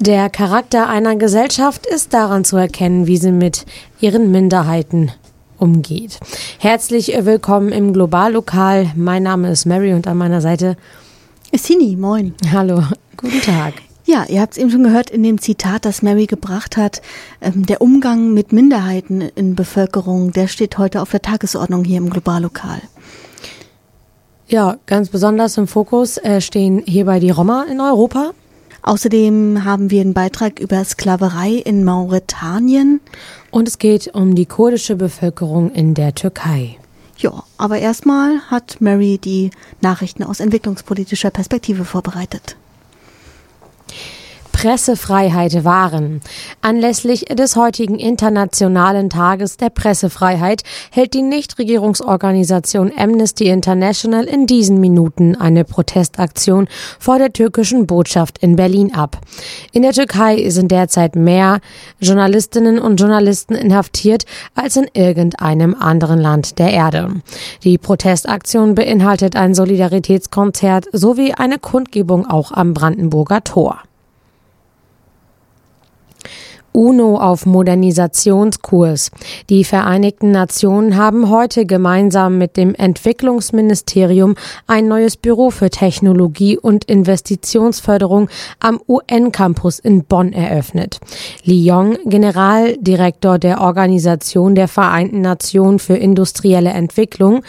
Der Charakter einer Gesellschaft ist daran zu erkennen, wie sie mit ihren Minderheiten umgeht. Herzlich willkommen im Globallokal. Mein Name ist Mary und an meiner Seite ist Sini. Moin. Hallo, guten Tag. Ja, ihr habt es eben schon gehört in dem Zitat, das Mary gebracht hat. Ähm, der Umgang mit Minderheiten in Bevölkerung, der steht heute auf der Tagesordnung hier im Globallokal. Ja, ganz besonders im Fokus äh, stehen hierbei die Roma in Europa. Außerdem haben wir einen Beitrag über Sklaverei in Mauretanien. Und es geht um die kurdische Bevölkerung in der Türkei. Ja, aber erstmal hat Mary die Nachrichten aus entwicklungspolitischer Perspektive vorbereitet. Pressefreiheit wahren. Anlässlich des heutigen Internationalen Tages der Pressefreiheit hält die Nichtregierungsorganisation Amnesty International in diesen Minuten eine Protestaktion vor der türkischen Botschaft in Berlin ab. In der Türkei sind derzeit mehr Journalistinnen und Journalisten inhaftiert als in irgendeinem anderen Land der Erde. Die Protestaktion beinhaltet ein Solidaritätskonzert sowie eine Kundgebung auch am Brandenburger Tor. UNO auf Modernisationskurs. Die Vereinigten Nationen haben heute gemeinsam mit dem Entwicklungsministerium ein neues Büro für Technologie und Investitionsförderung am UN-Campus in Bonn eröffnet. Li Yong, Generaldirektor der Organisation der Vereinten Nationen für industrielle Entwicklung,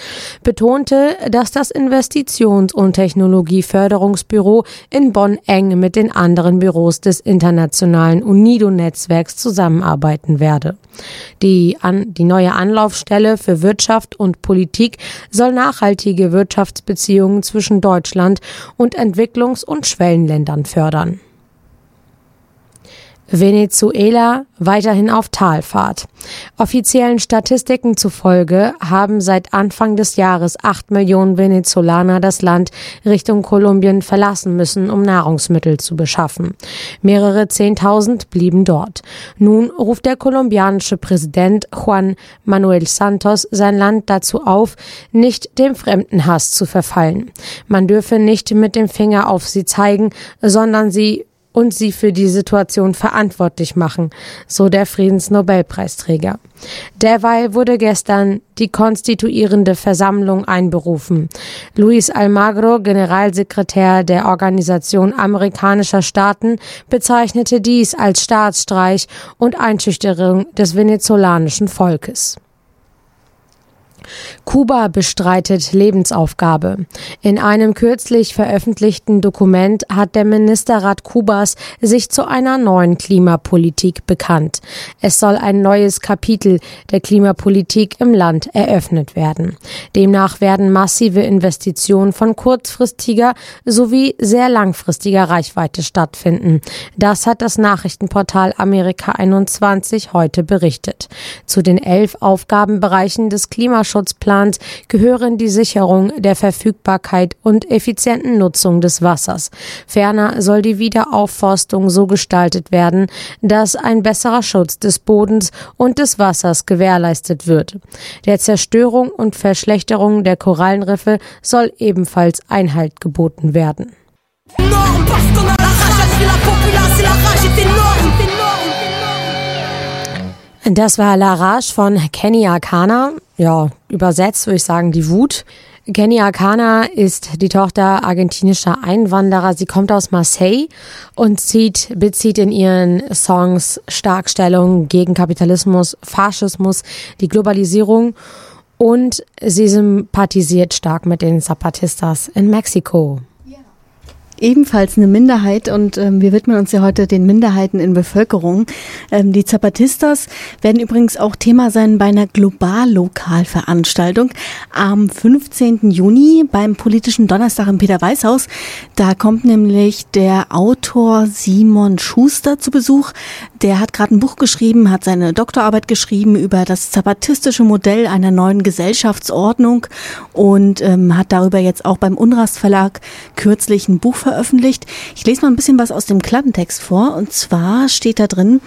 betonte, dass das Investitions- und Technologieförderungsbüro in Bonn eng mit den anderen Büros des internationalen UNIDO-Netzwerks Netzwerks zusammenarbeiten werde. Die, an, die neue Anlaufstelle für Wirtschaft und Politik soll nachhaltige Wirtschaftsbeziehungen zwischen Deutschland und Entwicklungs- und Schwellenländern fördern. Venezuela weiterhin auf Talfahrt. Offiziellen Statistiken zufolge haben seit Anfang des Jahres acht Millionen Venezolaner das Land Richtung Kolumbien verlassen müssen, um Nahrungsmittel zu beschaffen. Mehrere Zehntausend blieben dort. Nun ruft der kolumbianische Präsident Juan Manuel Santos sein Land dazu auf, nicht dem Fremdenhass zu verfallen. Man dürfe nicht mit dem Finger auf sie zeigen, sondern sie und sie für die Situation verantwortlich machen, so der Friedensnobelpreisträger. Derweil wurde gestern die konstituierende Versammlung einberufen. Luis Almagro, Generalsekretär der Organisation amerikanischer Staaten, bezeichnete dies als Staatsstreich und Einschüchterung des venezolanischen Volkes. Kuba bestreitet Lebensaufgabe. In einem kürzlich veröffentlichten Dokument hat der Ministerrat Kubas sich zu einer neuen Klimapolitik bekannt. Es soll ein neues Kapitel der Klimapolitik im Land eröffnet werden. Demnach werden massive Investitionen von kurzfristiger sowie sehr langfristiger Reichweite stattfinden. Das hat das Nachrichtenportal Amerika 21 heute berichtet. Zu den elf Aufgabenbereichen des Klimaschutzplans Plans gehören die Sicherung der Verfügbarkeit und effizienten Nutzung des Wassers. Ferner soll die Wiederaufforstung so gestaltet werden, dass ein besserer Schutz des Bodens und des Wassers gewährleistet wird. Der Zerstörung und Verschlechterung der Korallenriffe soll ebenfalls Einhalt geboten werden. Das war La Rage von Kenny Arcana. Ja, übersetzt würde ich sagen die Wut. Kenny Arcana ist die Tochter argentinischer Einwanderer. Sie kommt aus Marseille und zieht, bezieht in ihren Songs stark Stellung gegen Kapitalismus, Faschismus, die Globalisierung und sie sympathisiert stark mit den Zapatistas in Mexiko. Ebenfalls eine Minderheit und ähm, wir widmen uns ja heute den Minderheiten in Bevölkerung. Ähm, die Zapatistas werden übrigens auch Thema sein bei einer Globallokalveranstaltung am 15. Juni beim politischen Donnerstag im Peter-Weiß-Haus. Da kommt nämlich der Autor Simon Schuster zu Besuch. Der hat gerade ein Buch geschrieben, hat seine Doktorarbeit geschrieben über das zapatistische Modell einer neuen Gesellschaftsordnung und ähm, hat darüber jetzt auch beim Unrast Verlag kürzlich ein Buch veröffentlicht. Ich lese mal ein bisschen was aus dem Klappentext vor. Und zwar steht da drin,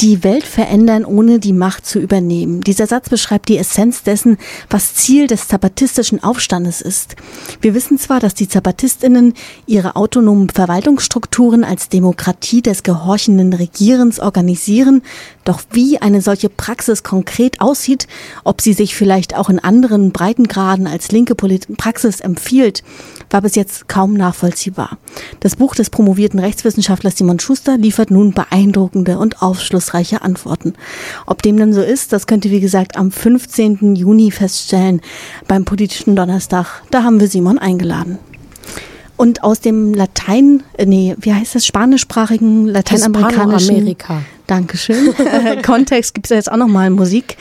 die Welt verändern, ohne die Macht zu übernehmen. Dieser Satz beschreibt die Essenz dessen, was Ziel des zapatistischen Aufstandes ist. Wir wissen zwar, dass die Zapatistinnen ihre autonomen Verwaltungsstrukturen als Demokratie des gehorchenden Regierens organisieren, doch wie eine solche Praxis konkret aussieht, ob sie sich vielleicht auch in anderen Breitengraden als linke Praxis empfiehlt, war bis jetzt kaum nachvollziehbar. Das Buch des promovierten Rechtswissenschaftlers Simon Schuster liefert nun beeindruckende und aufschlussreiche Antworten. Ob dem dann so ist, das könnt ihr wie gesagt am 15. Juni feststellen beim politischen Donnerstag. Da haben wir Simon eingeladen. Und aus dem Latein, äh, nee, wie heißt das, spanischsprachigen, lateinamerikanischen. Amerika. Dankeschön. Kontext gibt es jetzt auch nochmal Musik.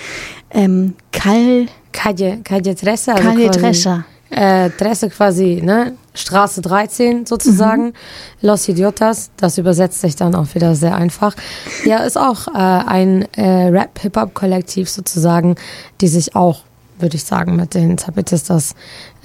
Ähm, Cal. Calle, Calle Tresa. Also Calle Tresa äh, Dresse quasi, ne? Straße 13 sozusagen. Mhm. Los Idiotas, das übersetzt sich dann auch wieder sehr einfach. Ja, ist auch äh, ein äh, Rap-Hip-Hop-Kollektiv sozusagen, die sich auch, würde ich sagen, mit den Zapatistas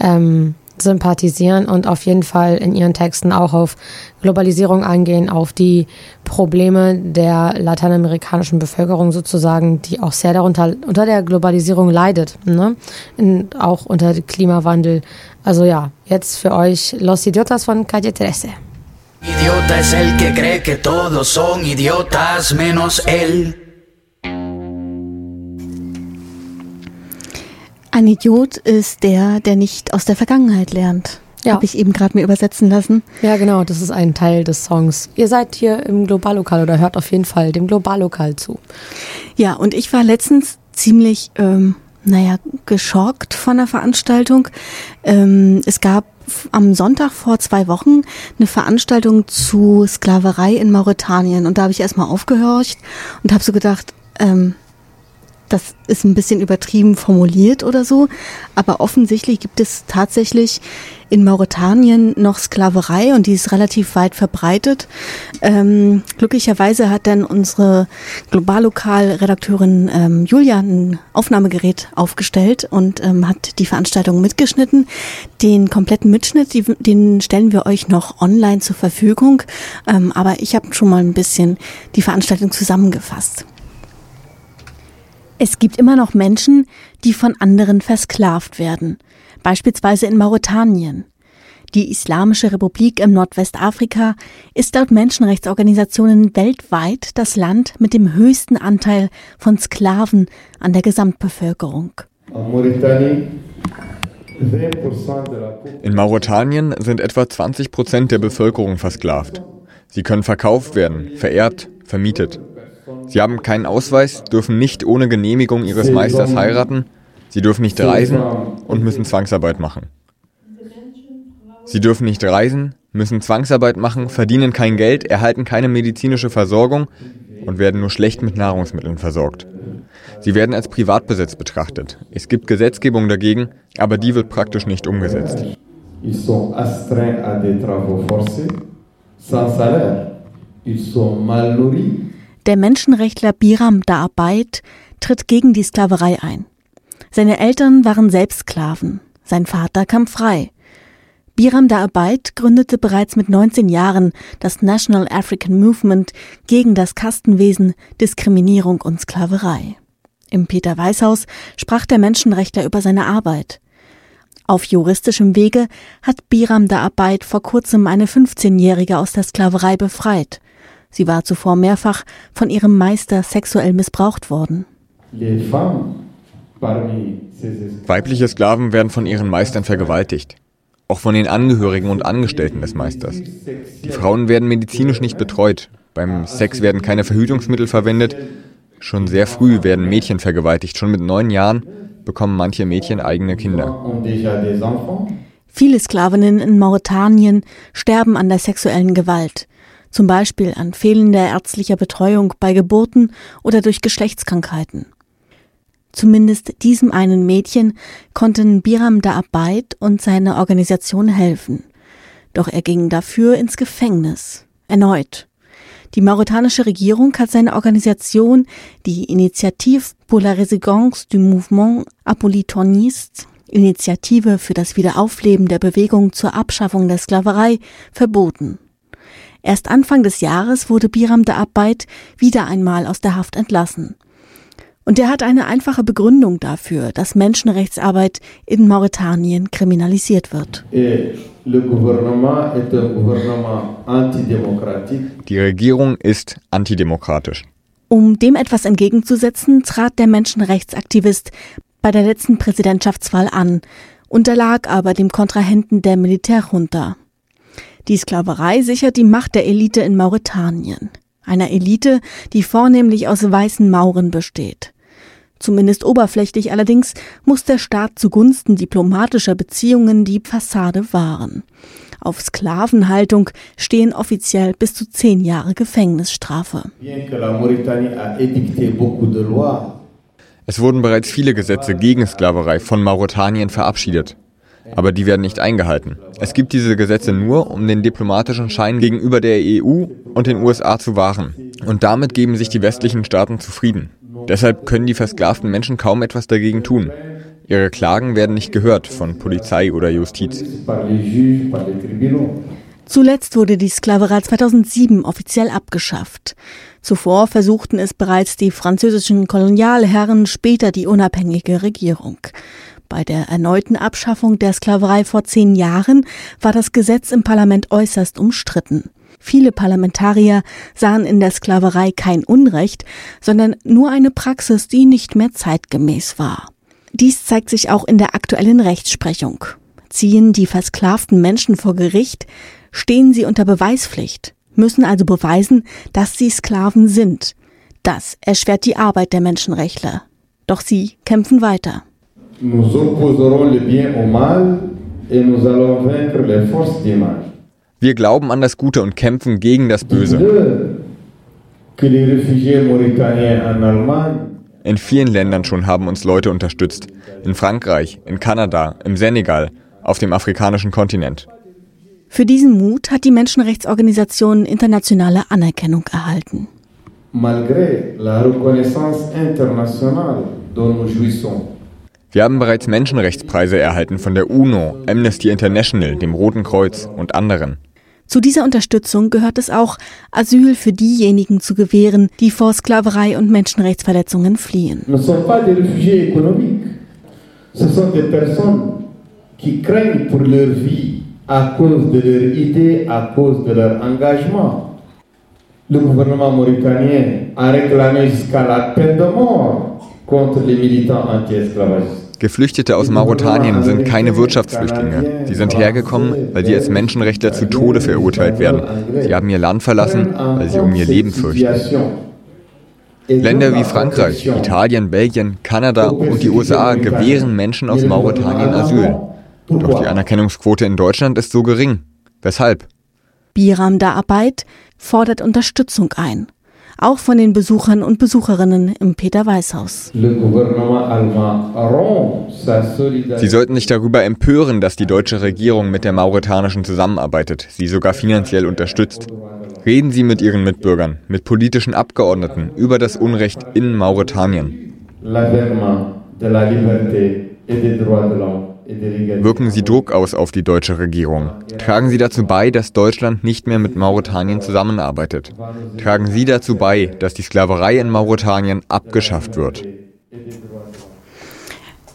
ähm, sympathisieren und auf jeden Fall in ihren Texten auch auf Globalisierung eingehen, auf die Probleme der lateinamerikanischen Bevölkerung sozusagen, die auch sehr darunter unter der Globalisierung leidet, ne? In, auch unter Klimawandel. Also ja, jetzt für euch Los Idiotas von Calle 13. Idiota es el que cree que todos son idiotas menos él. Ein Idiot ist der, der nicht aus der Vergangenheit lernt. Ja. Habe ich eben gerade mir übersetzen lassen. Ja, genau, das ist ein Teil des Songs. Ihr seid hier im Globallokal oder hört auf jeden Fall dem Globallokal zu. Ja, und ich war letztens ziemlich, ähm, naja, geschockt von der Veranstaltung. Ähm, es gab am Sonntag vor zwei Wochen eine Veranstaltung zu Sklaverei in Mauretanien. Und da habe ich erstmal aufgehorcht und habe so gedacht, ähm, das ist ein bisschen übertrieben formuliert oder so, aber offensichtlich gibt es tatsächlich in Mauretanien noch Sklaverei und die ist relativ weit verbreitet. Ähm, glücklicherweise hat dann unsere Globallokal-Redakteurin ähm, Julia ein Aufnahmegerät aufgestellt und ähm, hat die Veranstaltung mitgeschnitten. Den kompletten Mitschnitt, die, den stellen wir euch noch online zur Verfügung, ähm, aber ich habe schon mal ein bisschen die Veranstaltung zusammengefasst. Es gibt immer noch Menschen, die von anderen versklavt werden, beispielsweise in Mauretanien. Die Islamische Republik im Nordwestafrika ist laut Menschenrechtsorganisationen weltweit das Land mit dem höchsten Anteil von Sklaven an der Gesamtbevölkerung. In Mauretanien sind etwa 20 Prozent der Bevölkerung versklavt. Sie können verkauft werden, vererbt, vermietet. Sie haben keinen Ausweis, dürfen nicht ohne Genehmigung ihres Meisters heiraten, sie dürfen nicht reisen und müssen Zwangsarbeit machen. Sie dürfen nicht reisen, müssen Zwangsarbeit machen, verdienen kein Geld, erhalten keine medizinische Versorgung und werden nur schlecht mit Nahrungsmitteln versorgt. Sie werden als Privatbesitz betrachtet. Es gibt Gesetzgebung dagegen, aber die wird praktisch nicht umgesetzt. Ils sont astreints à des travaux forcés, sans salaire. Ils sont mal nourris der Menschenrechtler Biram Da'abait tritt gegen die Sklaverei ein. Seine Eltern waren selbst Sklaven. Sein Vater kam frei. Biram Da'abait gründete bereits mit 19 Jahren das National African Movement gegen das Kastenwesen, Diskriminierung und Sklaverei. Im Peter Weißhaus sprach der Menschenrechtler über seine Arbeit. Auf juristischem Wege hat Biram Da'abait vor kurzem eine 15-Jährige aus der Sklaverei befreit. Sie war zuvor mehrfach von ihrem Meister sexuell missbraucht worden. Weibliche Sklaven werden von ihren Meistern vergewaltigt. Auch von den Angehörigen und Angestellten des Meisters. Die Frauen werden medizinisch nicht betreut. Beim Sex werden keine Verhütungsmittel verwendet. Schon sehr früh werden Mädchen vergewaltigt. Schon mit neun Jahren bekommen manche Mädchen eigene Kinder. Viele Sklavinnen in Mauretanien sterben an der sexuellen Gewalt, zum Beispiel an fehlender ärztlicher Betreuung bei Geburten oder durch Geschlechtskrankheiten. Zumindest diesem einen Mädchen konnten Biram da Abeit und seine Organisation helfen. Doch er ging dafür ins Gefängnis. Erneut. Die mauretanische Regierung hat seine Organisation, die Initiative pour la Résilience du Mouvement Abolitioniste, Initiative für das Wiederaufleben der Bewegung zur Abschaffung der Sklaverei, verboten. Erst Anfang des Jahres wurde Biram der Arbeit wieder einmal aus der Haft entlassen. Und er hat eine einfache Begründung dafür, dass Menschenrechtsarbeit in Mauretanien kriminalisiert wird. Die Regierung ist antidemokratisch. Um dem etwas entgegenzusetzen, trat der Menschenrechtsaktivist bei der letzten Präsidentschaftswahl an, unterlag aber dem Kontrahenten der Militärjunta. Die Sklaverei sichert die Macht der Elite in Mauretanien, einer Elite, die vornehmlich aus weißen Mauren besteht. Zumindest oberflächlich allerdings muss der Staat zugunsten diplomatischer Beziehungen die Fassade wahren. Auf Sklavenhaltung stehen offiziell bis zu zehn Jahre Gefängnisstrafe. Es wurden bereits viele Gesetze gegen Sklaverei von Mauretanien verabschiedet. Aber die werden nicht eingehalten. Es gibt diese Gesetze nur, um den diplomatischen Schein gegenüber der EU und den USA zu wahren. Und damit geben sich die westlichen Staaten zufrieden. Deshalb können die versklavten Menschen kaum etwas dagegen tun. Ihre Klagen werden nicht gehört von Polizei oder Justiz. Zuletzt wurde die Sklaverei 2007 offiziell abgeschafft. Zuvor versuchten es bereits die französischen Kolonialherren, später die unabhängige Regierung. Bei der erneuten Abschaffung der Sklaverei vor zehn Jahren war das Gesetz im Parlament äußerst umstritten. Viele Parlamentarier sahen in der Sklaverei kein Unrecht, sondern nur eine Praxis, die nicht mehr zeitgemäß war. Dies zeigt sich auch in der aktuellen Rechtsprechung. Ziehen die versklavten Menschen vor Gericht, stehen sie unter Beweispflicht müssen also beweisen, dass sie Sklaven sind. Das erschwert die Arbeit der Menschenrechtler. Doch sie kämpfen weiter. Wir glauben an das Gute und kämpfen gegen das Böse. In vielen Ländern schon haben uns Leute unterstützt. In Frankreich, in Kanada, im Senegal, auf dem afrikanischen Kontinent. Für diesen Mut hat die Menschenrechtsorganisation internationale Anerkennung erhalten. Wir haben bereits Menschenrechtspreise erhalten von der UNO, Amnesty International, dem Roten Kreuz und anderen. Zu dieser Unterstützung gehört es auch, Asyl für diejenigen zu gewähren, die vor Sklaverei und Menschenrechtsverletzungen fliehen. Vie à cause de leur idée, à cause de leur engagement. Le gouvernement mauritanien a réclamé jusqu'à la peine de mort Geflüchtete aus Mauretanien sind keine Wirtschaftsflüchtlinge. Sie sind hergekommen, weil sie als Menschenrechtler zu Tode verurteilt werden. Sie haben ihr Land verlassen, weil sie um ihr Leben fürchten. Länder wie Frankreich, Italien, Belgien, Kanada und die USA gewähren Menschen aus Mauretanien Asyl. Doch die Anerkennungsquote in Deutschland ist so gering. Weshalb? Biram da Arbeit fordert Unterstützung ein. Auch von den Besuchern und Besucherinnen im Peter-Weiß-Haus. Sie sollten sich darüber empören, dass die deutsche Regierung mit der mauretanischen zusammenarbeitet, sie sogar finanziell unterstützt. Reden Sie mit Ihren Mitbürgern, mit politischen Abgeordneten über das Unrecht in Mauretanien. Wirken Sie Druck aus auf die deutsche Regierung. Tragen Sie dazu bei, dass Deutschland nicht mehr mit Mauretanien zusammenarbeitet. Tragen Sie dazu bei, dass die Sklaverei in Mauretanien abgeschafft wird.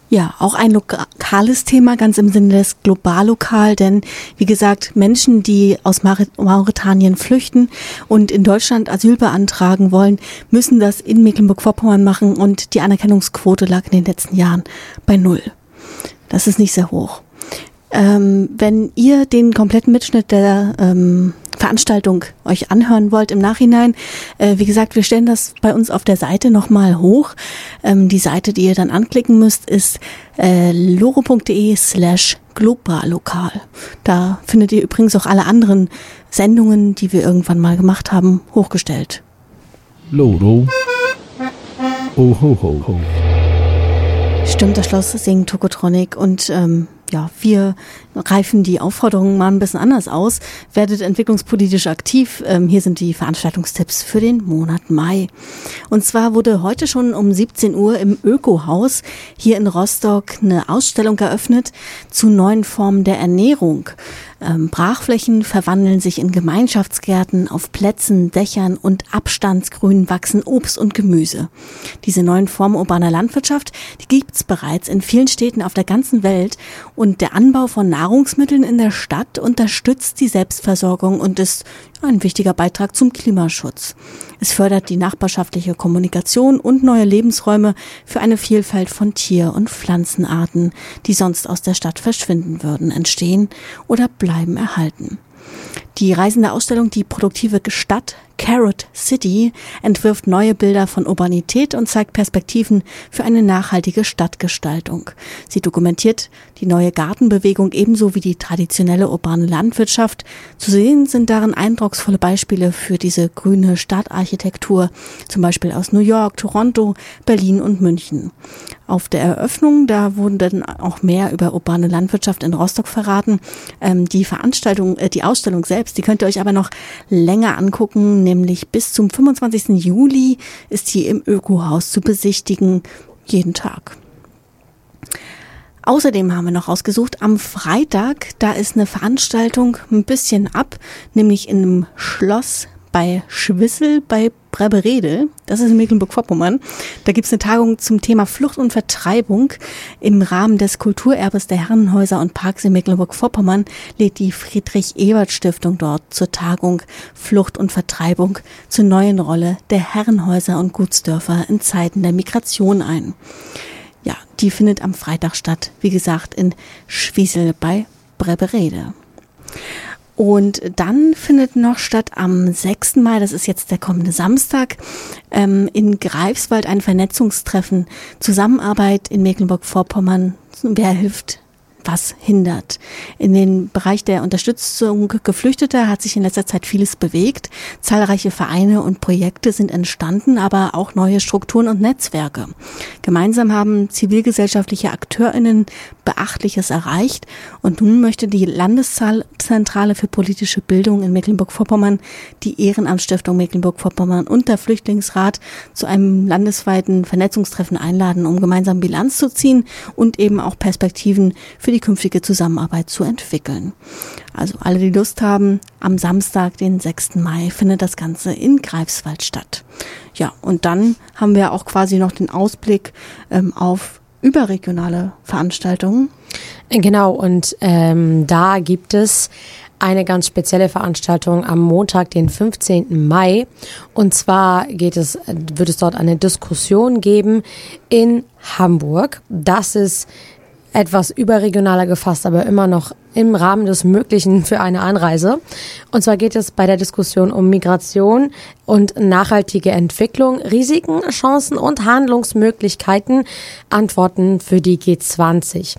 Ja, auch ein lokales Thema, ganz im Sinne des Globallokal, denn wie gesagt, Menschen, die aus Mauretanien flüchten und in Deutschland Asyl beantragen wollen, müssen das in Mecklenburg-Vorpommern machen und die Anerkennungsquote lag in den letzten Jahren bei null. Das ist nicht sehr hoch. Ähm, wenn ihr den kompletten Mitschnitt der ähm, Veranstaltung euch anhören wollt im Nachhinein, äh, wie gesagt, wir stellen das bei uns auf der Seite nochmal hoch. Ähm, die Seite, die ihr dann anklicken müsst, ist äh, loro.de slash globallokal. Da findet ihr übrigens auch alle anderen Sendungen, die wir irgendwann mal gemacht haben, hochgestellt. Loro. Oh ho ho ho. Stimmt, das Schloss singt Tokotronic und ähm, ja, wir greifen die Aufforderungen mal ein bisschen anders aus. Werdet entwicklungspolitisch aktiv. Ähm, hier sind die Veranstaltungstipps für den Monat Mai. Und zwar wurde heute schon um 17 Uhr im Ökohaus hier in Rostock eine Ausstellung eröffnet zu neuen Formen der Ernährung. Ähm, Brachflächen verwandeln sich in Gemeinschaftsgärten, auf Plätzen, Dächern und Abstandsgrün wachsen Obst und Gemüse. Diese neuen Formen urbaner Landwirtschaft, die gibt's bereits in vielen Städten auf der ganzen Welt und der Anbau von Nahrungsmitteln in der Stadt unterstützt die Selbstversorgung und ist ein wichtiger Beitrag zum Klimaschutz. Es fördert die nachbarschaftliche Kommunikation und neue Lebensräume für eine Vielfalt von Tier- und Pflanzenarten, die sonst aus der Stadt verschwinden würden, entstehen oder bleiben erhalten. Die reisende Ausstellung Die produktive Stadt Carrot City entwirft neue Bilder von Urbanität und zeigt Perspektiven für eine nachhaltige Stadtgestaltung. Sie dokumentiert die neue Gartenbewegung ebenso wie die traditionelle urbane Landwirtschaft. Zu sehen sind darin eindrucksvolle Beispiele für diese grüne Stadtarchitektur, zum Beispiel aus New York, Toronto, Berlin und München. Auf der Eröffnung, da wurden dann auch mehr über urbane Landwirtschaft in Rostock verraten. Ähm, die Veranstaltung, äh, die Ausstellung selbst, die könnt ihr euch aber noch länger angucken, nämlich bis zum 25. Juli ist sie im Ökohaus zu besichtigen, jeden Tag. Außerdem haben wir noch ausgesucht, am Freitag, da ist eine Veranstaltung ein bisschen ab, nämlich in einem Schloss bei Schwissel bei Breberede, das ist in Mecklenburg-Vorpommern. Da gibt es eine Tagung zum Thema Flucht und Vertreibung. Im Rahmen des Kulturerbes der Herrenhäuser und Parks in Mecklenburg-Vorpommern lädt die Friedrich-Ebert-Stiftung dort zur Tagung Flucht und Vertreibung zur neuen Rolle der Herrenhäuser und Gutsdörfer in Zeiten der Migration ein. Ja, die findet am Freitag statt, wie gesagt, in Schwiesel bei Breberede. Und dann findet noch statt am 6. Mai, das ist jetzt der kommende Samstag, ähm, in Greifswald ein Vernetzungstreffen, Zusammenarbeit in Mecklenburg-Vorpommern. Wer hilft was hindert. In den Bereich der Unterstützung Geflüchteter hat sich in letzter Zeit vieles bewegt. Zahlreiche Vereine und Projekte sind entstanden, aber auch neue Strukturen und Netzwerke. Gemeinsam haben zivilgesellschaftliche AkteurInnen Beachtliches erreicht und nun möchte die Landeszentrale für politische Bildung in Mecklenburg-Vorpommern die Ehrenamtsstiftung Mecklenburg-Vorpommern und der Flüchtlingsrat zu einem landesweiten Vernetzungstreffen einladen, um gemeinsam Bilanz zu ziehen und eben auch Perspektiven für die künftige Zusammenarbeit zu entwickeln. Also alle, die Lust haben, am Samstag, den 6. Mai, findet das Ganze in Greifswald statt. Ja, und dann haben wir auch quasi noch den Ausblick ähm, auf überregionale Veranstaltungen. Genau, und ähm, da gibt es eine ganz spezielle Veranstaltung am Montag, den 15. Mai. Und zwar geht es, wird es dort eine Diskussion geben in Hamburg. Das ist etwas überregionaler gefasst, aber immer noch im Rahmen des Möglichen für eine Anreise. Und zwar geht es bei der Diskussion um Migration und nachhaltige Entwicklung, Risiken, Chancen und Handlungsmöglichkeiten, Antworten für die G20.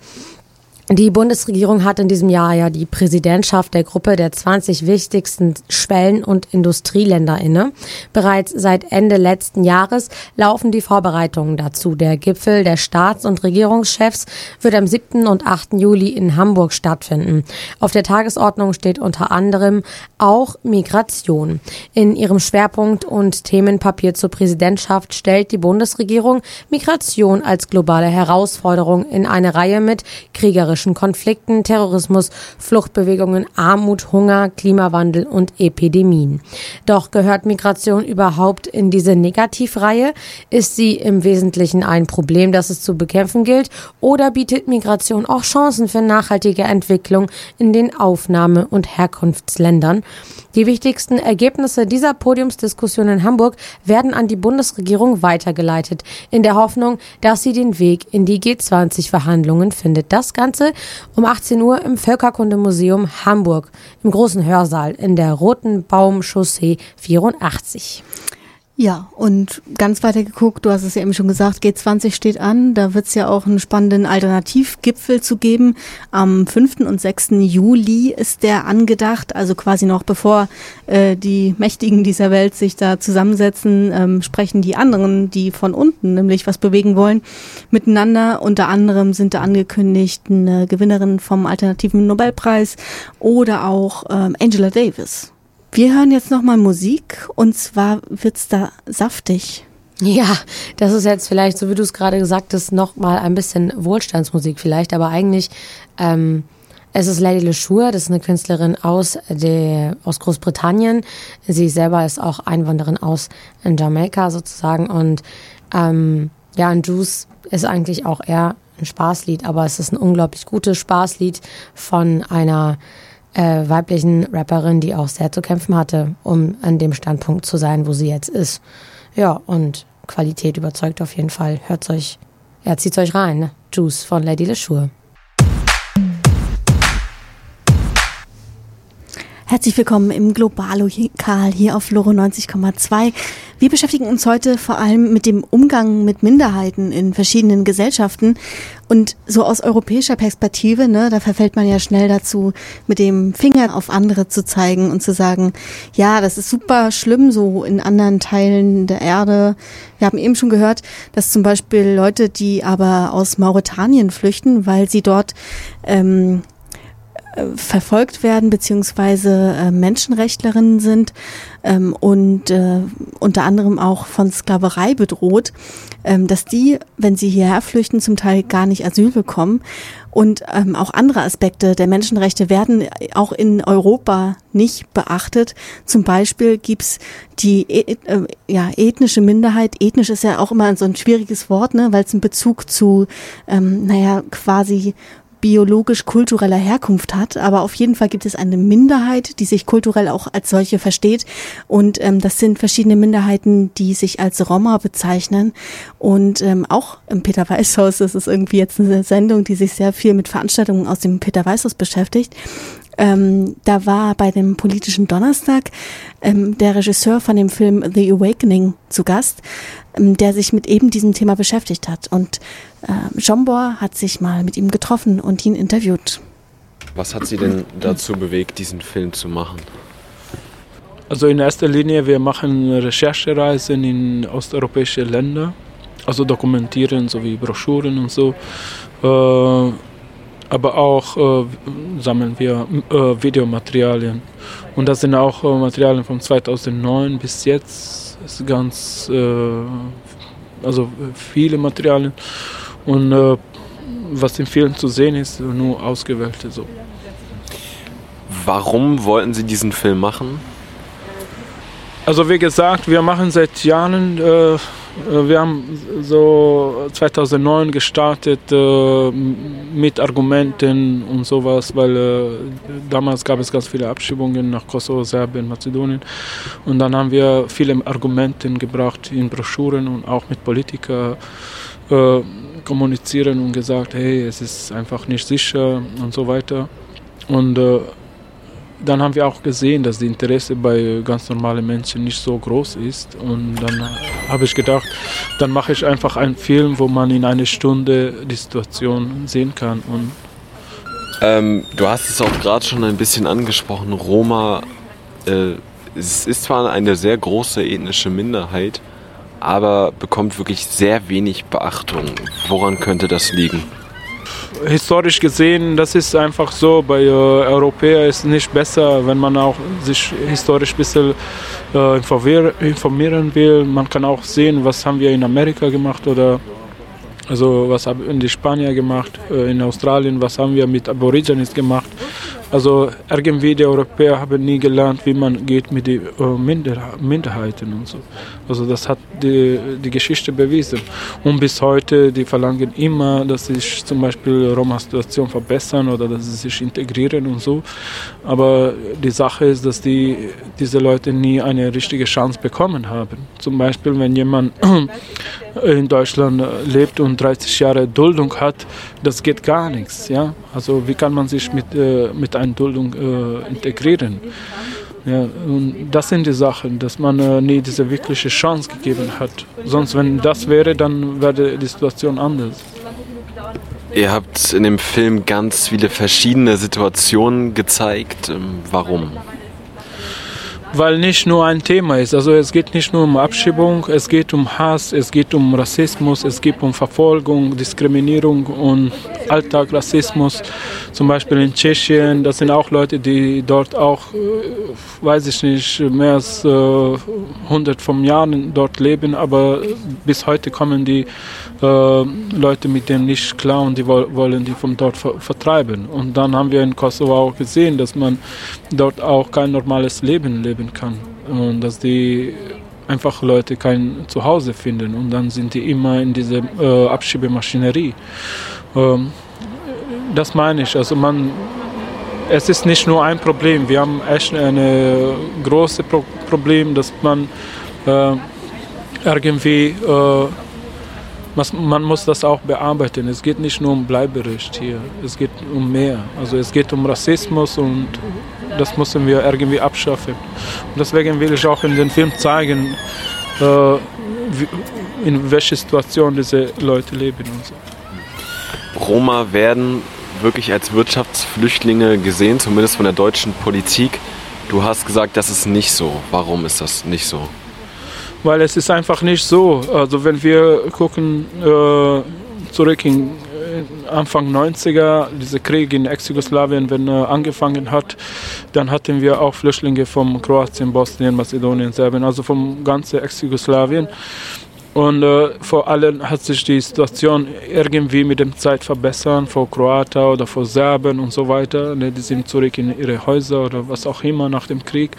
Die Bundesregierung hat in diesem Jahr ja die Präsidentschaft der Gruppe der 20 wichtigsten Schwellen- und Industrieländer inne. Bereits seit Ende letzten Jahres laufen die Vorbereitungen dazu. Der Gipfel der Staats- und Regierungschefs wird am 7. und 8. Juli in Hamburg stattfinden. Auf der Tagesordnung steht unter anderem auch Migration. In ihrem Schwerpunkt und Themenpapier zur Präsidentschaft stellt die Bundesregierung Migration als globale Herausforderung in eine Reihe mit kriegerischen militärischen Konflikten, Terrorismus, Fluchtbewegungen, Armut, Hunger, Klimawandel und Epidemien. Doch gehört Migration überhaupt in diese Negativreihe? Ist sie im Wesentlichen ein Problem, das es zu bekämpfen gilt? Oder bietet Migration auch Chancen für nachhaltige Entwicklung in den Aufnahme- und Herkunftsländern? Die wichtigsten Ergebnisse dieser Podiumsdiskussion in Hamburg werden an die Bundesregierung weitergeleitet, in der Hoffnung, dass sie den Weg in die G20-Verhandlungen findet. Das Ganze Heute um 18 Uhr im Völkerkundemuseum Hamburg im großen Hörsaal in der Roten Baumchaussee 84. Ja, und ganz weiter geguckt, du hast es ja eben schon gesagt, G20 steht an. Da wird es ja auch einen spannenden Alternativgipfel zu geben. Am 5. und 6. Juli ist der angedacht, also quasi noch bevor äh, die Mächtigen dieser Welt sich da zusammensetzen, ähm, sprechen die anderen, die von unten nämlich was bewegen wollen, miteinander. Unter anderem sind da angekündigt eine Gewinnerin vom alternativen Nobelpreis oder auch ähm, Angela Davis. Wir hören jetzt nochmal Musik und zwar wird's da saftig. Ja, das ist jetzt vielleicht, so wie du es gerade gesagt hast, nochmal ein bisschen Wohlstandsmusik vielleicht, aber eigentlich ähm, es ist Lady LeSure, das ist eine Künstlerin aus, der, aus Großbritannien. Sie selber ist auch Einwanderin aus Jamaika sozusagen und ähm, ja, ein Juice ist eigentlich auch eher ein Spaßlied, aber es ist ein unglaublich gutes Spaßlied von einer äh, weiblichen Rapperin, die auch sehr zu kämpfen hatte, um an dem Standpunkt zu sein, wo sie jetzt ist. Ja, und Qualität überzeugt auf jeden Fall. Hört euch, ja, zieht euch rein. Ne? Juice von Lady LeSure. Herzlich willkommen im Global-Lokal hier auf Loro 90,2. Wir beschäftigen uns heute vor allem mit dem Umgang mit Minderheiten in verschiedenen Gesellschaften. Und so aus europäischer Perspektive, ne, da verfällt man ja schnell dazu, mit dem Finger auf andere zu zeigen und zu sagen, ja, das ist super schlimm so in anderen Teilen der Erde. Wir haben eben schon gehört, dass zum Beispiel Leute, die aber aus Mauretanien flüchten, weil sie dort ähm, verfolgt werden beziehungsweise äh, Menschenrechtlerinnen sind ähm, und äh, unter anderem auch von Sklaverei bedroht, dass die, wenn sie hierher flüchten, zum Teil gar nicht Asyl bekommen. Und ähm, auch andere Aspekte der Menschenrechte werden auch in Europa nicht beachtet. Zum Beispiel gibt's die äh, ja, ethnische Minderheit. Ethnisch ist ja auch immer so ein schwieriges Wort, ne, weil es einen Bezug zu, ähm, naja, quasi biologisch-kultureller Herkunft hat. Aber auf jeden Fall gibt es eine Minderheit, die sich kulturell auch als solche versteht. Und ähm, das sind verschiedene Minderheiten, die sich als Roma bezeichnen. Und ähm, auch im Peter Weißhaus, das ist irgendwie jetzt eine Sendung, die sich sehr viel mit Veranstaltungen aus dem Peter Weißhaus beschäftigt. Ähm, da war bei dem politischen Donnerstag ähm, der Regisseur von dem Film The Awakening zu Gast, ähm, der sich mit eben diesem Thema beschäftigt hat. Und äh, Jombor hat sich mal mit ihm getroffen und ihn interviewt. Was hat Sie denn dazu bewegt, diesen Film zu machen? Also in erster Linie, wir machen Recherchereisen in osteuropäische Länder, also dokumentieren sowie Broschüren und so. Äh, aber auch äh, sammeln wir äh, Videomaterialien. Und das sind auch äh, Materialien von 2009 bis jetzt. Ist ganz, äh, also viele Materialien. Und äh, was im Film zu sehen ist, nur ausgewählte so. Warum wollten Sie diesen Film machen? Also wie gesagt, wir machen seit Jahren äh, äh, wir haben so 2009 gestartet äh, mit Argumenten und sowas, weil äh, damals gab es ganz viele Abschiebungen nach Kosovo, Serbien, Mazedonien. Und dann haben wir viele Argumente gebracht in Broschüren und auch mit Politikern äh, kommunizieren und gesagt, hey, es ist einfach nicht sicher und so weiter. Und äh, dann haben wir auch gesehen, dass die Interesse bei ganz normalen Menschen nicht so groß ist. Und dann habe ich gedacht, dann mache ich einfach einen Film, wo man in einer Stunde die Situation sehen kann. Und ähm, du hast es auch gerade schon ein bisschen angesprochen. Roma, äh, es ist zwar eine sehr große ethnische Minderheit, aber bekommt wirklich sehr wenig Beachtung. Woran könnte das liegen? Historisch gesehen, das ist einfach so. Bei äh, Europäern ist es nicht besser, wenn man auch sich historisch ein bisschen äh, informieren will. Man kann auch sehen, was haben wir in Amerika gemacht oder also was haben die Spanier gemacht, äh, in Australien, was haben wir mit Aborigines gemacht. Also irgendwie die Europäer haben nie gelernt, wie man geht mit den äh, Minder Minderheiten und so. Also das hat die, die Geschichte bewiesen. Und bis heute, die verlangen immer, dass sich zum Beispiel Roma-Situation verbessern oder dass sie sich integrieren und so. Aber die Sache ist, dass die, diese Leute nie eine richtige Chance bekommen haben. Zum Beispiel, wenn jemand in Deutschland lebt und 30 Jahre Duldung hat, das geht gar nichts. Ja? Also wie kann man sich mit, äh, mit einer Duldung äh, integrieren? Ja, und das sind die Sachen, dass man äh, nie diese wirkliche Chance gegeben hat. Sonst, wenn das wäre, dann wäre die Situation anders. Ihr habt in dem Film ganz viele verschiedene Situationen gezeigt. Ähm, warum? Weil nicht nur ein Thema ist. Also es geht nicht nur um Abschiebung, es geht um Hass, es geht um Rassismus, es geht um Verfolgung, Diskriminierung und Alltagsrassismus. Zum Beispiel in Tschechien, das sind auch Leute, die dort auch, äh, weiß ich nicht, mehr als äh, 100 von Jahren dort leben, aber bis heute kommen die äh, Leute mit denen nicht klar und die wollen die von dort ver vertreiben. Und dann haben wir in Kosovo auch gesehen, dass man dort auch kein normales Leben leben kann und dass die einfach Leute kein Zuhause finden und dann sind die immer in dieser äh, Abschiebemaschinerie. Ähm, das meine ich. Also man, es ist nicht nur ein Problem. Wir haben echt ein großes Pro Problem, dass man äh, irgendwie äh, man muss das auch bearbeiten. Es geht nicht nur um Bleiberecht hier, es geht um mehr. Also es geht um Rassismus und das müssen wir irgendwie abschaffen. Und deswegen will ich auch in dem Film zeigen, äh, in welcher Situation diese Leute leben so. Roma werden wirklich als Wirtschaftsflüchtlinge gesehen, zumindest von der deutschen Politik. Du hast gesagt, das ist nicht so. Warum ist das nicht so? Weil es ist einfach nicht so. Also wenn wir gucken äh, zurück in äh, Anfang 90er, dieser Krieg in Ex-Jugoslawien, wenn er angefangen hat, dann hatten wir auch Flüchtlinge von Kroatien, Bosnien, Mazedonien, Serbien, also vom ganzen Ex-Jugoslawien. Und äh, vor allem hat sich die Situation irgendwie mit der Zeit verbessert, vor Kroaten oder vor Serben und so weiter. Ne, die sind zurück in ihre Häuser oder was auch immer nach dem Krieg.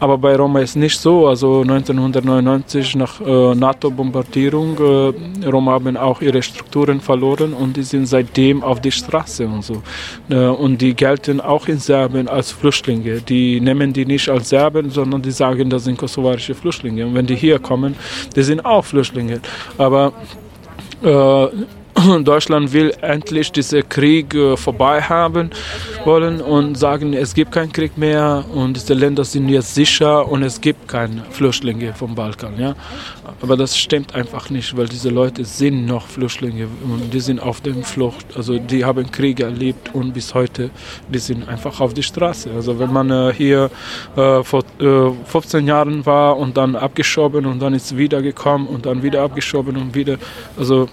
Aber bei Roma ist nicht so. Also 1999 nach äh, NATO-Bombardierung, äh, Roma haben auch ihre Strukturen verloren und die sind seitdem auf die Straße und so. Äh, und die gelten auch in Serbien als Flüchtlinge. Die nehmen die nicht als Serben, sondern die sagen, das sind kosovarische Flüchtlinge. Und wenn die hier kommen, die sind auch Flüchtlinge. Flüchtlinge. Aber äh, Deutschland will endlich diesen Krieg äh, vorbei haben wollen und sagen, es gibt keinen Krieg mehr und diese Länder sind jetzt sicher und es gibt keine Flüchtlinge vom Balkan. Ja? Aber das stimmt einfach nicht, weil diese Leute sind noch Flüchtlinge und die sind auf der Flucht. Also die haben Krieg erlebt und bis heute, die sind einfach auf die Straße. Also wenn man äh, hier äh, vor äh, 15 Jahren war und dann abgeschoben und dann ist wieder gekommen und dann wieder abgeschoben und wieder, also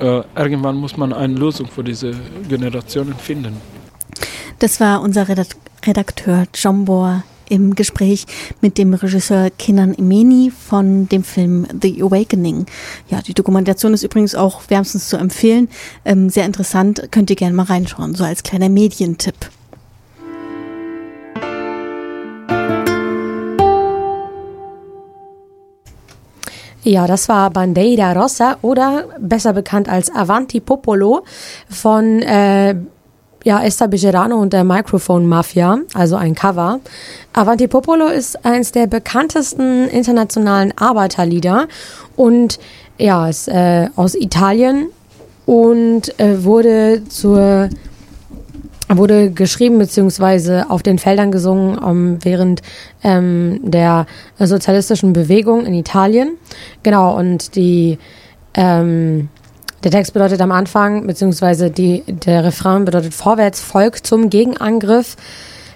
äh, irgendwann muss man eine Lösung für diese Generationen finden. Das war unser Redakteur Jombor im Gespräch mit dem Regisseur Kenan Imeni von dem Film The Awakening. Ja, die Dokumentation ist übrigens auch wärmstens zu empfehlen. Ähm, sehr interessant, könnt ihr gerne mal reinschauen, so als kleiner Medientipp. Ja, das war Bandeira Rossa oder besser bekannt als Avanti Popolo von äh, ja, Esther Bejerano und der Microphone Mafia, also ein Cover. Avanti Popolo ist eines der bekanntesten internationalen Arbeiterlieder und ja, ist äh, aus Italien und äh, wurde zur wurde geschrieben beziehungsweise auf den Feldern gesungen um, ähm, während ähm, der sozialistischen Bewegung in Italien. Genau, und die ähm, der Text bedeutet am Anfang, beziehungsweise die, der Refrain bedeutet vorwärts, Volk zum Gegenangriff.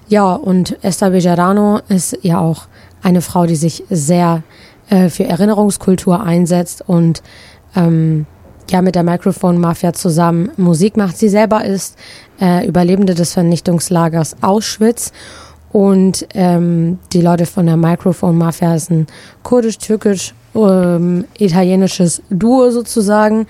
Ja, und Esther Bejarano ist ja auch eine Frau, die sich sehr äh, für Erinnerungskultur einsetzt und ähm, ja mit der Microphone Mafia zusammen Musik macht. Sie selber ist äh, Überlebende des Vernichtungslagers Auschwitz und ähm, die Leute von der Microphone Mafia ein kurdisch-türkisch ähm, italienisches Duo sozusagen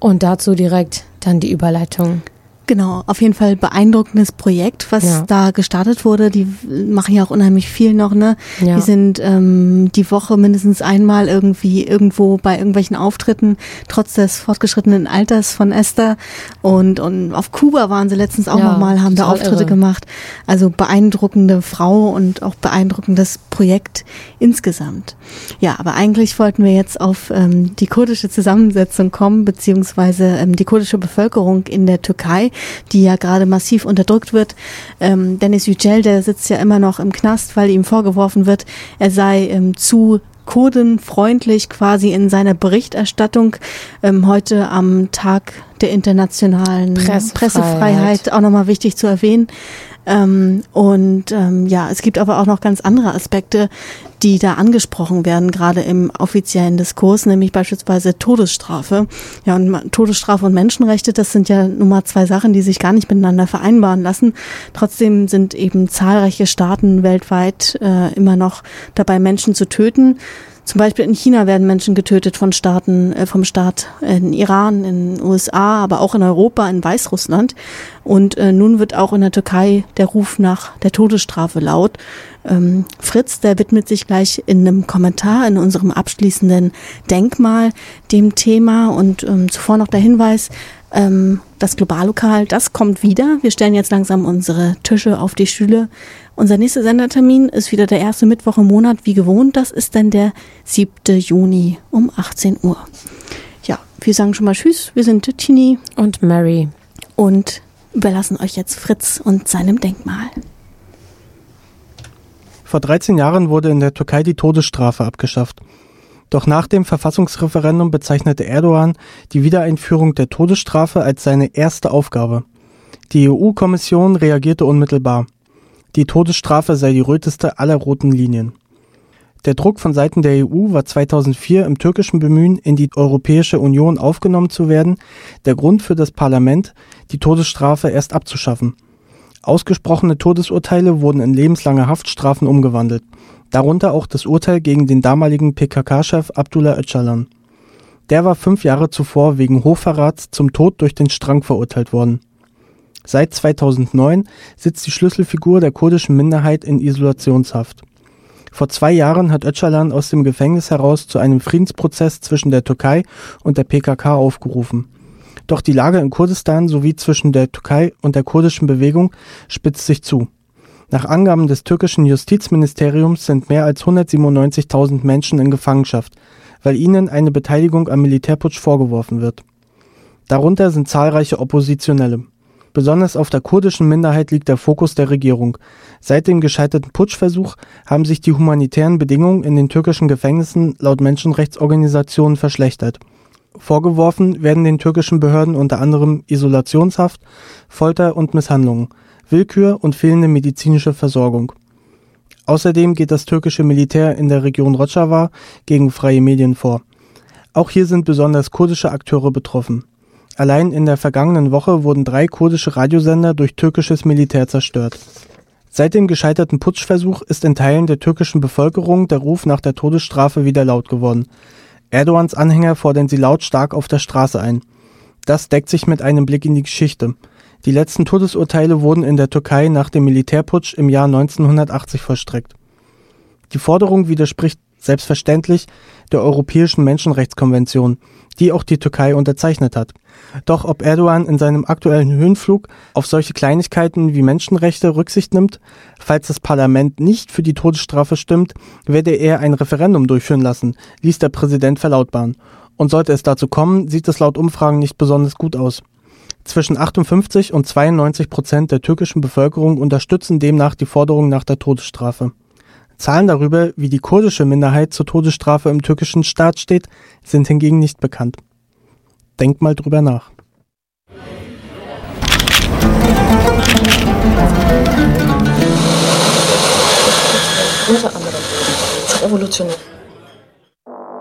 und dazu direkt dann die Überleitung Genau, auf jeden Fall beeindruckendes Projekt, was ja. da gestartet wurde. Die machen ja auch unheimlich viel noch, ne? Ja. Die sind ähm, die Woche mindestens einmal irgendwie irgendwo bei irgendwelchen Auftritten, trotz des fortgeschrittenen Alters von Esther. Und, und auf Kuba waren sie letztens auch ja, nochmal, haben da Auftritte irre. gemacht. Also beeindruckende Frau und auch beeindruckendes Projekt insgesamt. Ja, aber eigentlich wollten wir jetzt auf ähm, die kurdische Zusammensetzung kommen, beziehungsweise ähm, die kurdische Bevölkerung in der Türkei die ja gerade massiv unterdrückt wird. Ähm, Dennis Yücel, der sitzt ja immer noch im Knast, weil ihm vorgeworfen wird, er sei ähm, zu kurdenfreundlich quasi in seiner Berichterstattung ähm, heute am Tag der internationalen Pressefreiheit, Pressefreiheit auch nochmal wichtig zu erwähnen. Ähm, und ähm, ja, es gibt aber auch noch ganz andere Aspekte, die da angesprochen werden, gerade im offiziellen Diskurs, nämlich beispielsweise Todesstrafe. Ja, und Todesstrafe und Menschenrechte, das sind ja nun mal zwei Sachen, die sich gar nicht miteinander vereinbaren lassen. Trotzdem sind eben zahlreiche Staaten weltweit äh, immer noch dabei, Menschen zu töten. Zum Beispiel in China werden Menschen getötet von Staaten, äh, vom Staat in Iran, in den USA, aber auch in Europa, in Weißrussland. Und äh, nun wird auch in der Türkei der Ruf nach der Todesstrafe laut. Ähm, Fritz, der widmet sich gleich in einem Kommentar in unserem abschließenden Denkmal dem Thema und ähm, zuvor noch der Hinweis, ähm, das Globallokal, das kommt wieder. Wir stellen jetzt langsam unsere Tische auf die Stühle. Unser nächster Sendertermin ist wieder der erste Mittwoch im Monat, wie gewohnt. Das ist dann der 7. Juni um 18 Uhr. Ja, wir sagen schon mal Tschüss. Wir sind Tini und Mary und überlassen euch jetzt Fritz und seinem Denkmal. Vor 13 Jahren wurde in der Türkei die Todesstrafe abgeschafft. Doch nach dem Verfassungsreferendum bezeichnete Erdogan die Wiedereinführung der Todesstrafe als seine erste Aufgabe. Die EU-Kommission reagierte unmittelbar. Die Todesstrafe sei die röteste aller roten Linien. Der Druck von Seiten der EU war 2004 im türkischen Bemühen, in die Europäische Union aufgenommen zu werden, der Grund für das Parlament, die Todesstrafe erst abzuschaffen. Ausgesprochene Todesurteile wurden in lebenslange Haftstrafen umgewandelt, darunter auch das Urteil gegen den damaligen PKK-Chef Abdullah Öcalan. Der war fünf Jahre zuvor wegen Hochverrats zum Tod durch den Strang verurteilt worden. Seit 2009 sitzt die Schlüsselfigur der kurdischen Minderheit in Isolationshaft. Vor zwei Jahren hat Öcalan aus dem Gefängnis heraus zu einem Friedensprozess zwischen der Türkei und der PKK aufgerufen. Doch die Lage in Kurdistan sowie zwischen der Türkei und der kurdischen Bewegung spitzt sich zu. Nach Angaben des türkischen Justizministeriums sind mehr als 197.000 Menschen in Gefangenschaft, weil ihnen eine Beteiligung am Militärputsch vorgeworfen wird. Darunter sind zahlreiche Oppositionelle. Besonders auf der kurdischen Minderheit liegt der Fokus der Regierung. Seit dem gescheiterten Putschversuch haben sich die humanitären Bedingungen in den türkischen Gefängnissen laut Menschenrechtsorganisationen verschlechtert. Vorgeworfen werden den türkischen Behörden unter anderem Isolationshaft, Folter und Misshandlungen, Willkür und fehlende medizinische Versorgung. Außerdem geht das türkische Militär in der Region Rojava gegen freie Medien vor. Auch hier sind besonders kurdische Akteure betroffen. Allein in der vergangenen Woche wurden drei kurdische Radiosender durch türkisches Militär zerstört. Seit dem gescheiterten Putschversuch ist in Teilen der türkischen Bevölkerung der Ruf nach der Todesstrafe wieder laut geworden. Erdogans Anhänger fordern sie lautstark auf der Straße ein. Das deckt sich mit einem Blick in die Geschichte. Die letzten Todesurteile wurden in der Türkei nach dem Militärputsch im Jahr 1980 vollstreckt. Die Forderung widerspricht selbstverständlich der Europäischen Menschenrechtskonvention, die auch die Türkei unterzeichnet hat. Doch ob Erdogan in seinem aktuellen Höhenflug auf solche Kleinigkeiten wie Menschenrechte Rücksicht nimmt, falls das Parlament nicht für die Todesstrafe stimmt, werde er ein Referendum durchführen lassen, ließ der Präsident verlautbaren. Und sollte es dazu kommen, sieht es laut Umfragen nicht besonders gut aus. Zwischen 58 und 92 Prozent der türkischen Bevölkerung unterstützen demnach die Forderung nach der Todesstrafe. Zahlen darüber, wie die kurdische Minderheit zur Todesstrafe im türkischen Staat steht, sind hingegen nicht bekannt. Denkt mal drüber nach. Unter anderem revolutionär.